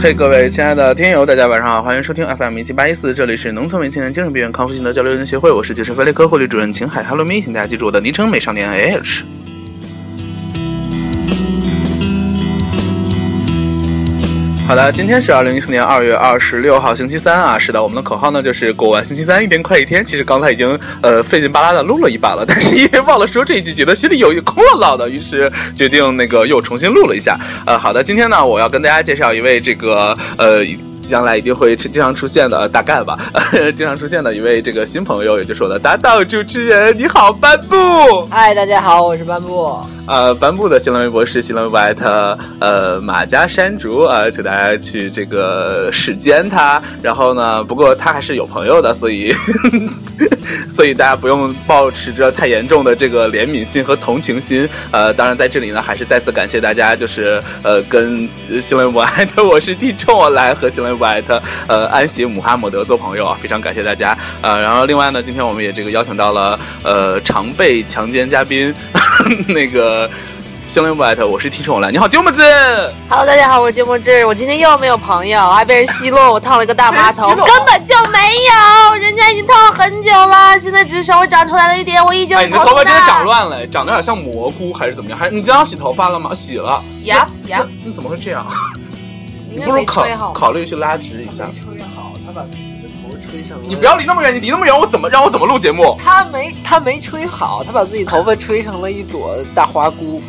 嘿，各位亲爱的听友，大家晚上好，欢迎收听 FM 一七八一四，这里是农村为青年精神病院康复心得交流人协会，我是精神分裂科护理主任秦海，Hello me，请大家记住我的昵称美少年，a h。好的，今天是二零一四年二月二十六号，星期三啊。是的，我们的口号呢就是过完星期三，一天快一天。其实刚才已经呃费劲巴拉的录了一把了，但是因为忘了说这一句，觉得心里有一空落落的，于是决定那个又重新录了一下。呃，好的，今天呢，我要跟大家介绍一位这个呃。将来一定会经常出现的，大概吧，经常出现的一位这个新朋友，也就是我的搭档主持人。你好，班布。嗨，大家好，我是班布。呃，班布的新浪微博是新浪微博艾特呃马家山竹啊，请大家去这个视奸他。然后呢，不过他还是有朋友的，所以 所以大家不用抱持着太严重的这个怜悯心和同情心。呃，当然在这里呢，还是再次感谢大家，就是呃跟新浪微博艾特我是地冲我来和新浪。不艾特呃安息姆哈默德做朋友啊，非常感谢大家呃，然后另外呢，今天我们也这个邀请到了呃常被强奸嘉宾 那个相连不艾特，我是提宠来，你好鸠木子，Hello 大家好，我是鸠木子，我今天又没有朋友，还被人奚落，我烫了个大麻头，根本就没有，人家已经烫了很久了，现在只是稍微长出来了一点，我已经哎，你的头发真的长乱了，长得有点像蘑菇还是怎么样？还是你今天洗头发了吗？洗了呀呀，你怎么会这样？你不如考考虑去拉直一下。吹好，他把自己的头吹成了。你不要离那么远，你离那么远，我怎么让我怎么录节目？他没他没吹好，他把自己头发吹成了一朵大花菇。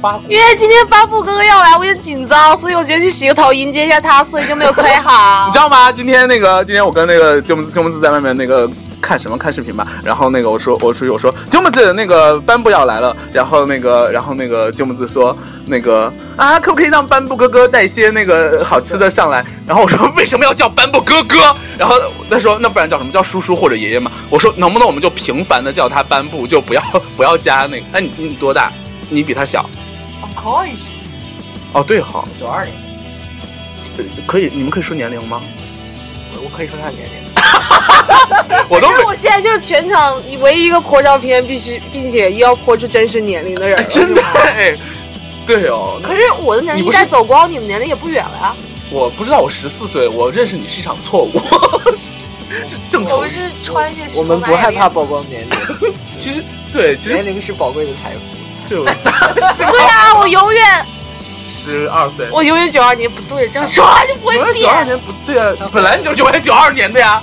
花菇。因为今天巴布哥哥要来，我有点紧张，所以我决定去洗个头迎接一下他，所以就没有吹好。你知道吗？今天那个，今天我跟那个舅母舅母子在外面那个。看什么看视频吧，然后那个我说我出去我说鸠木子那个班布要来了，然后那个然后那个鸠木子说那个啊可不可以让班布哥哥带些那个好吃的上来？然后我说为什么要叫班布哥哥？然后他说那不然叫什么叫叔叔或者爷爷吗？我说能不能我们就平凡的叫他班布，就不要不要加那个？哎你你多大？你比他小？Of course。哦对好。九二年。可以你们可以说年龄吗？我可以说他年龄。我都，我现在就是全场唯一一个泼照片必须，并且要泼出真实年龄的人，真的，对哦。可是我的年龄在走光，你们年龄也不远了呀。我不知道，我十四岁，我认识你是一场错误，是正常。我们是穿越，我们不害怕曝光年龄。其实，对，其实年龄是宝贵的财富。就，对啊，我永远。十二岁，我永远九二年不对，这样说话就不会变。九二年不对啊，本来你就永远九二年的呀。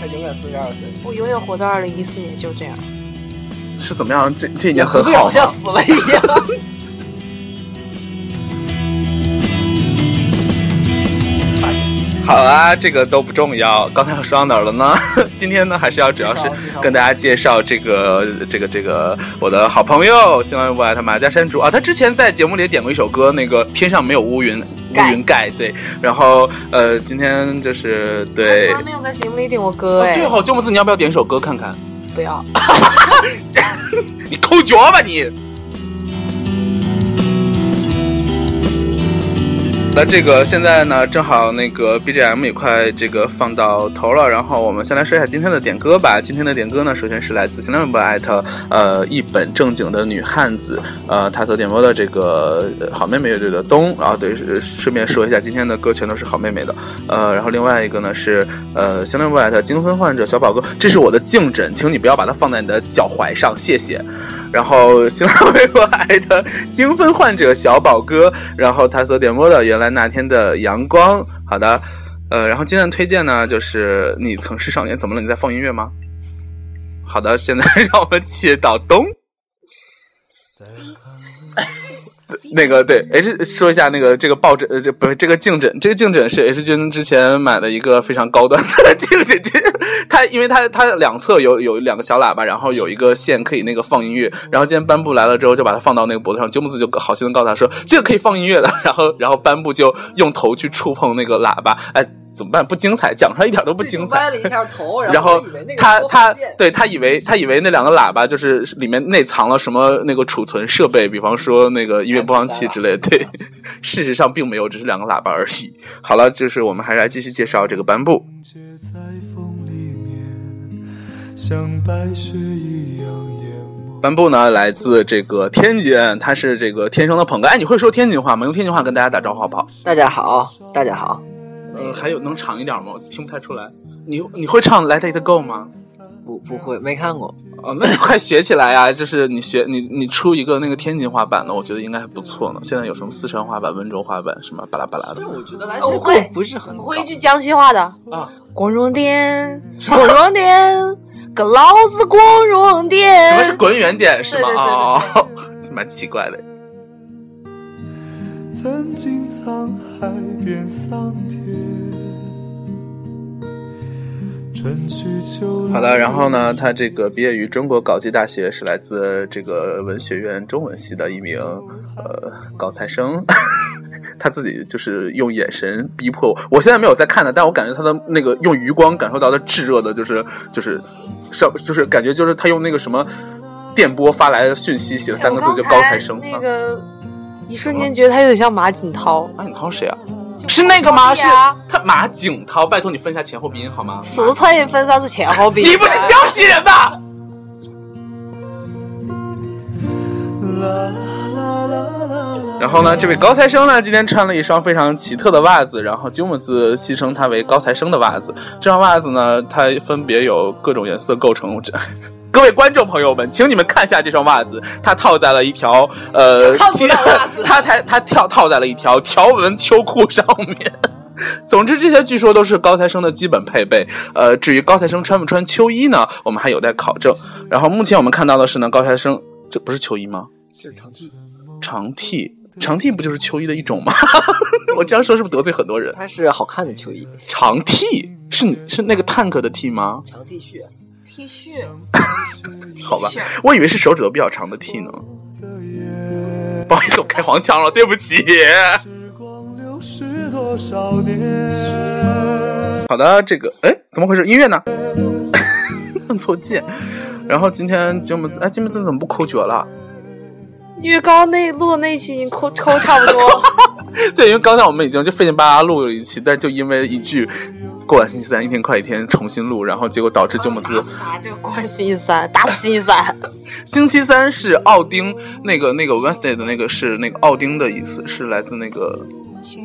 他永远四十二岁，我永远活在二零一四年，就这样。是怎么样？这这一年很好，好像死了一样。好啊，这个都不重要。刚才说到哪儿了呢？今天呢，还是要主要是跟大家介绍这个这个这个我的好朋友，新浪微博他马家山竹啊。他之前在节目里点过一首歌，那个天上没有乌云，乌云盖。对，然后呃，今天就是对。从来没有在节目里点过歌哎。对好，鸠木子，你要不要点一首歌看看？不要。你抠脚吧你。那这个现在呢，正好那个 BGM 也快这个放到头了，然后我们先来说一下今天的点歌吧。今天的点歌呢，首先是来自新浪微博艾特呃一本正经的女汉子，呃，她所点播的这个好妹妹乐队的冬，然后对，顺便说一下今天的歌全都是好妹妹的，呃，然后另外一个呢是呃新浪微博艾特精分患者小宝哥，这是我的颈枕，请你不要把它放在你的脚踝上，谢谢。然后新浪微博艾特精分患者小宝哥，然后他所点播的原。来那天的阳光，好的，呃，然后今天的推荐呢，就是你曾是少年，怎么了？你在放音乐吗？好的，现在 让我们切到东在。那个对，H 说一下那个这个抱枕，呃，这不是这个颈枕，这个颈枕是 H 君之前买的一个非常高端的 颈枕，这它因为它它两侧有有两个小喇叭，然后有一个线可以那个放音乐，然后今天颁布来了之后就把它放到那个脖子上，鸠木子就好心的告诉他说这个可以放音乐的，然后然后颁布就用头去触碰那个喇叭，哎。怎么办？不精彩，讲出来一点都不精彩。歪了一下头，然后他他对他以为他以为那两个喇叭就是里面内藏了什么那个储存设备，比方说那个音乐播放器之类。对，事实上并没有，只是两个喇叭而已。好了，就是我们还是来继续介绍这个颁布。像白雪一样淹没颁布呢来自这个天津，他是这个天生的捧哏。哎，你会说天津话吗？用天津话跟大家打招呼好不好？大家好，大家好。嗯，还有能长一点吗？我听不太出来。你你会唱《Let It Go》吗？不不会，没看过。哦，那你快学起来呀！就是你学你你出一个那个天津话版的，我觉得应该还不错呢。现在有什么四川话版、温州话版，什么巴拉巴拉的。我觉得我会不是很会一句江西话的啊，光荣点，光荣点，跟老子光荣点。什么是滚远点是吗？对对对哦，蛮奇怪的。曾经沧海变桑田，春去秋来。好的，然后呢，他这个毕业于中国高级大学，是来自这个文学院中文系的一名呃高材生。他自己就是用眼神逼迫我，我现在没有在看他，但我感觉他的那个用余光感受到的炙热的，就是就是上就是感觉就是他用那个什么电波发来的讯息写了三个字，就高材生。那个一瞬间觉得他有点像马景涛。马景涛谁啊？是那个吗？是啊他马景涛，拜托你分一下前后鼻音好吗？四川人分啥子前后鼻音？你不是江西人吧？然后呢，这位高材生呢，今天穿了一双非常奇特的袜子，然后鸠姆斯戏称它为高材生的袜子。这双袜子呢，它分别有各种颜色构成。这各位观众朋友们，请你们看一下这双袜子，它套在了一条呃，看不到 袜子它才它跳套在了一条条纹秋裤上面。总之，这些据说都是高材生的基本配备。呃，至于高材生穿不穿秋衣呢，我们还有待考证。然后目前我们看到的是呢，高材生这不是秋衣吗？这是长 T，，长 T，长 T 不就是秋衣的一种吗？我这样说是不是得罪很多人？它是好看的秋衣，长 T 是你是那个 tank 的 T 吗？长 T 恤。T 恤，好吧，我以为是手指头比较长的 T 呢。不好意思，我开黄腔了，对不起。时光流逝多少年？好的，这个哎，怎么回事？音乐呢？按错键。然后今天节目哎，节目组怎么不抠脚了？因为刚刚那录的那一期已经抠抠差不多。对，因为刚才我们已经就费劲巴拉录了一期，但就因为一句“过完星期三，一天快一天”重新录，然后结果导致鸠木子啥这个关星期三，打死星期三。星期三是奥丁，那个那个 Wednesday 的那个是那个奥丁的意思，是来自那个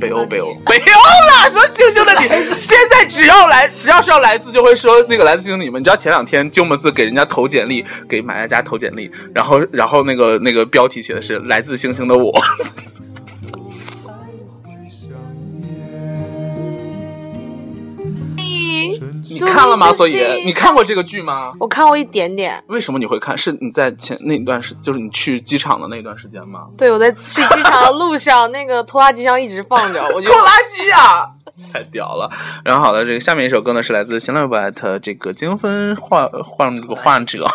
北欧北欧 北欧啦，说星星的你，现在只要来只要是要来自就会说那个来自星星的你们。你知道前两天鸠木子给人家投简历，给马佳佳投简历，然后然后那个那个标题写的是来自星星的我。你看了吗？所以你看过这个剧吗？我看过一点点。为什么你会看？是你在前那段时，就是你去机场的那段时间吗？对，我在去机场的路上，那个拖拉机上一直放着，我就拖拉机啊，太屌了！然后好了，这个下面一首歌呢是来自新浪 at 这个精分患患这个患者，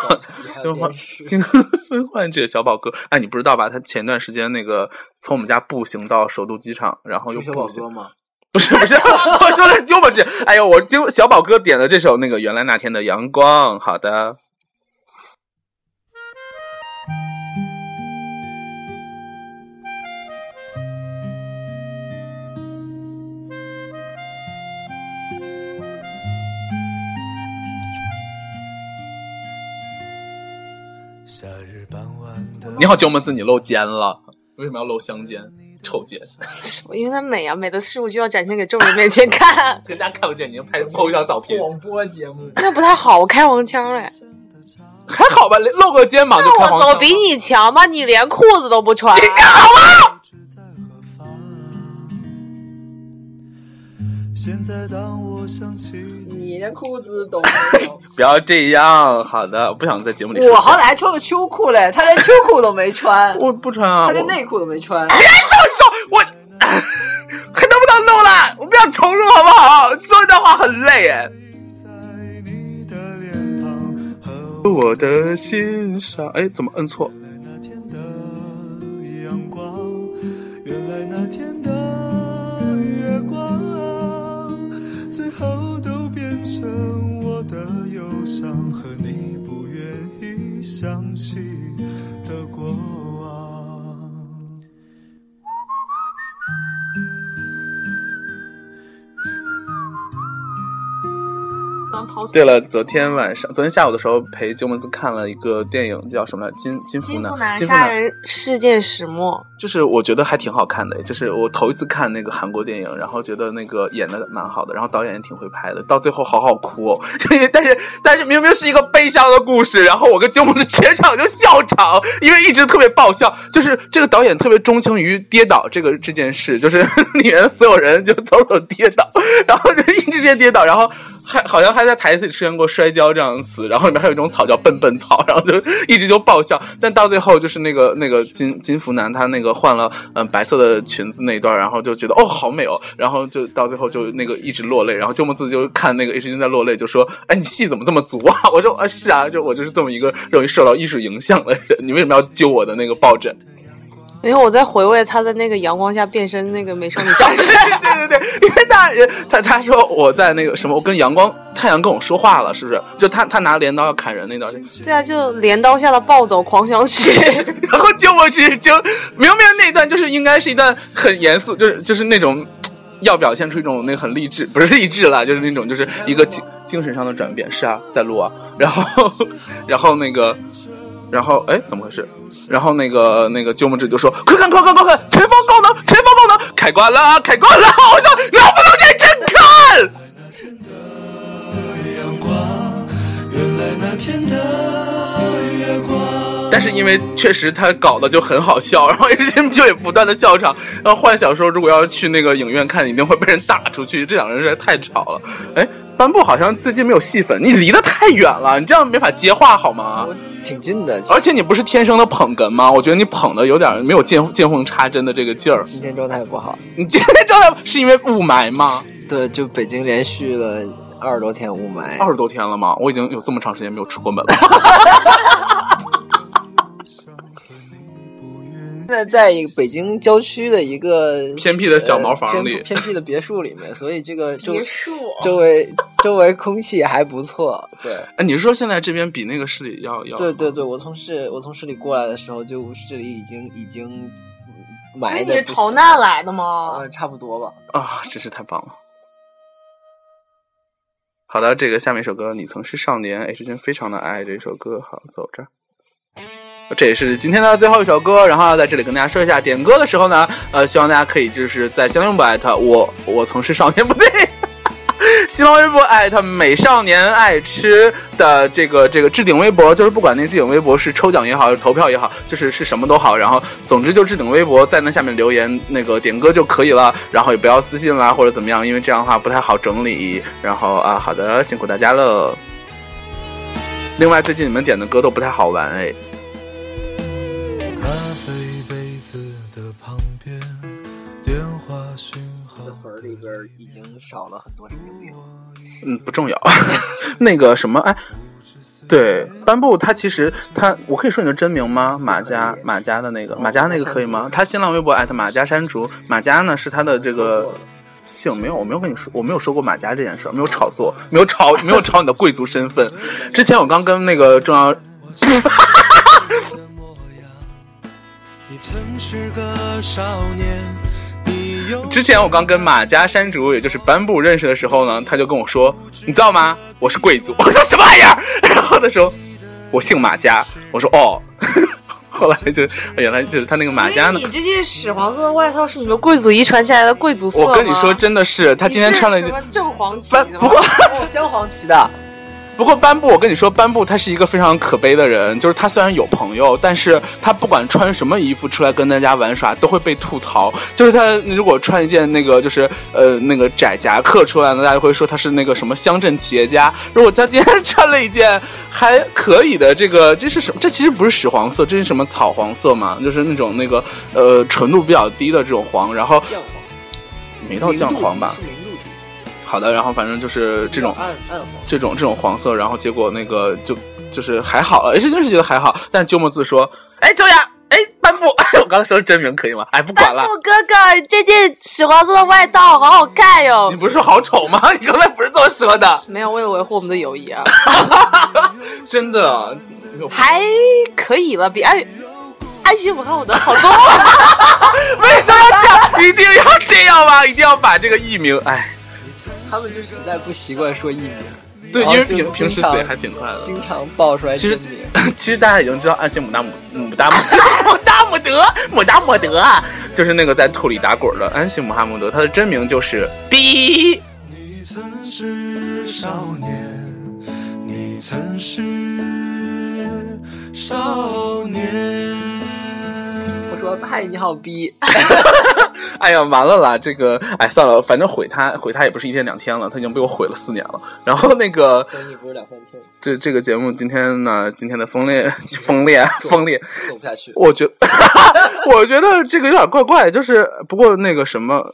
精 患精分患者小宝哥。哎，你不知道吧？他前段时间那个从我们家步行到首都机场，然后又是小宝步行吗？不是不是，我说的是鸠摩智。哎呦，我就小宝哥点的这首那个原来那天的阳光。好的。夏日傍晚的你好，鸠本子，你露肩了，为什么要露香肩？臭肩，因为它美啊，美的事物就要展现给众人面前看，人家看不见，你拍 PO 一张照片，广播节目，那不太好。我开黄腔嘞，还好吧？露个肩膀就那开黄腔我走比你强吧？你连裤子都不穿，不知在现在当我想起你连裤子都没有。不要这样。好的，我不想在节目里说。我好歹还穿个秋裤嘞，他连秋裤都没穿，我不穿啊，他连内裤都没穿。别动手我还能不能录了？我不要重录好不好？说这段话很累哎。在你的脸庞和我的心上，哎，怎么摁错？对了，昨天晚上，昨天下午的时候陪鸠木子看了一个电影，叫什么来？金金福南杀人事件始末，就是我觉得还挺好看的，就是我头一次看那个韩国电影，然后觉得那个演的蛮好的，然后导演也挺会拍的，到最后好好哭哦。但是但是明明是一个悲伤的故事，然后我跟鸠木子全场就笑场，因为一直特别爆笑。就是这个导演特别钟情于跌倒这个这件事，就是 里面所有人就走走跌倒，然后就一直接跌倒，然后。还好像还在台词里出现过摔跤这样的词，然后里面还有一种草叫笨笨草，然后就一直就爆笑。但到最后就是那个那个金金福南他那个换了嗯白色的裙子那一段，然后就觉得哦好美哦，然后就到最后就那个一直落泪，然后鸠木自就看那个一直在落泪，就说哎你戏怎么这么足啊？我说啊是啊，就我就是这么一个容易受到艺术影响的人，你为什么要揪我的那个抱枕？因为我在回味他在那个阳光下变身那个美少女战士。对对对，因为大他他说我在那个什么，我跟阳光太阳跟我说话了，是不是？就他他拿镰刀要砍人那段，对啊，就镰刀下的暴走狂想曲。然后就我只就明明那一段就是应该是一段很严肃，就是就是那种要表现出一种那很励志，不是励志啦，就是那种就是一个精精神上的转变。是啊，在录啊，然后 然后那个。然后哎，怎么回事？然后那个那个鸠木志就说：“快看快看快看，前方高能，前方高能，开关了，开关了！”我说：“能不能认真看？”但是因为确实他搞的就很好笑，然后一直就也不断的笑场，然后幻想说如果要去那个影院看，一定会被人打出去。这两个人实在太吵了。哎，斑布好像最近没有戏份，你离得太远了，你这样没法接话好吗？挺近的，而且你不是天生的捧哏吗？我觉得你捧的有点没有见见缝插针的这个劲儿。今天状态不好，你今天状态是因为雾霾吗？对，就北京连续了二十多天雾霾，二十多天了吗？我已经有这么长时间没有出过门了。现在在北京郊区的一个 偏僻的小茅房里，偏僻的别墅里面，所以这个别墅周围周围空气还不错。对，哎，你是说现在这边比那个市里要要？对对对，我从市我从市里过来的时候，就市里已经已经埋的。你是逃难来的吗？嗯，差不多吧。啊，真是太棒了。好的，这个下面一首歌《你曾是少年》，H 君非常的爱这首歌。好，走着。这也是今天的最后一首歌，然后在这里跟大家说一下，点歌的时候呢，呃，希望大家可以就是在新浪微博艾特我，我曾是少年，不对，新浪微博艾特美少年爱吃的这个这个置顶微博，就是不管那置顶微博是抽奖也好，是投票也好，就是是什么都好，然后总之就置顶微博在那下面留言那个点歌就可以了，然后也不要私信啦或者怎么样，因为这样的话不太好整理。然后啊，好的，辛苦大家了。另外，最近你们点的歌都不太好玩哎。已经少了很多神经病。嗯，不重要。那个什么，哎，对，颁布他其实他，我可以说你的真名吗？马家马家的那个马家那个可以吗？他新浪微博艾特马家山竹，马家呢是他的这个姓，没有，我没有跟你说，我没有说过马家这件事，没有炒作，没有炒，没有炒你的贵族身份。之前我刚跟那个中央。你曾是个少年，之前我刚跟马家山竹，也就是班布认识的时候呢，他就跟我说，你知道吗？我是贵族。我说什么玩意儿？然后他说我姓马家。我说哦。后来就原来就是他那个马家呢。你这件屎黄色的外套是你们贵族遗传下来的贵族色我跟你说，真的是他今天穿了一件正黄旗不过哦，镶黄旗的，不过斑布，我跟你说，斑布他是一个非常可悲的人，就是他虽然有朋友，但是他不管穿什么衣服出来跟大家玩耍，都会被吐槽。就是他如果穿一件那个就是呃那个窄夹克出来呢，大家会说他是那个什么乡镇企业家。如果他今天穿了一件还可以的这个，这是什么？这其实不是屎黄色，这是什么草黄色嘛？就是那种那个呃纯度比较低的这种黄，然后，没到酱黄吧？好的，然后反正就是这种暗暗黄。这种这种黄色，然后结果那个就就是还好，哎，是真是觉得还好。但鸠摩字说，哎，周雅，哎，斑布，哎，我刚才说真名可以吗？哎，不管了斑布，哥哥，你这件屎黄色的外套好好看哟你。不是说好丑吗？你刚才不是这么说的，没有，为了维护我们的友谊啊，真的。还可以吧，比爱爱心五号的好多。为什么要这样？一定要这样吗？一定要把这个艺名？哎，他们就实在不习惯说艺名。对，因为平平时嘴还挺快的。经常爆出来其实真名。其实大家已经知道安西姆达姆姆达姆姆达姆德姆达姆德啊，就是那个在土里打滚的安西姆哈姆德，他的真名就是逼。你曾是少年，你曾是少年。我说嗨，你好逼，哎呀，完了啦！这个，哎，算了，反正毁他，毁他也不是一天两天了，他已经被我毁了四年了。然后那个，等你不是两三天这这个节目今天呢，今天的锋利、锋利、锋利，做不下去。我觉，我觉得这个有点怪怪，就是不过那个什么。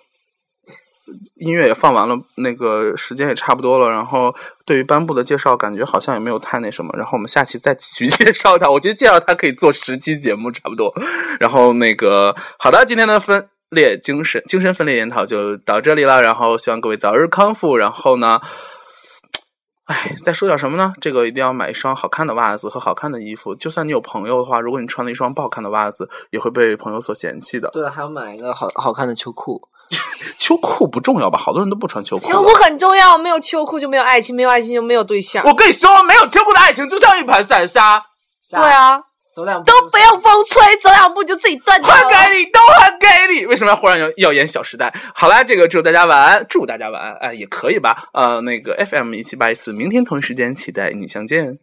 音乐也放完了，那个时间也差不多了。然后对于颁布的介绍，感觉好像也没有太那什么。然后我们下期再继续介绍他。我觉得介绍他可以做十期节目差不多。然后那个好的，今天的分裂精神精神分裂研讨就到这里了。然后希望各位早日康复。然后呢，哎，再说点什么呢？这个一定要买一双好看的袜子和好看的衣服。就算你有朋友的话，如果你穿了一双不好看的袜子，也会被朋友所嫌弃的。对，还要买一个好好看的秋裤。秋裤不重要吧？好多人都不穿秋裤。秋裤很重要，没有秋裤就没有爱情，没有爱情就没有对象。我跟你说，没有秋裤的爱情就像一盘散沙，对，啊，走两步都不用风吹，走两步就自己断掉还。给你，都还给你。为什么要忽然要要演《小时代》？好啦，这个祝大家晚安，祝大家晚安，哎，也可以吧。呃，那个 FM 一七八一四，明天同一时间期待与你相见。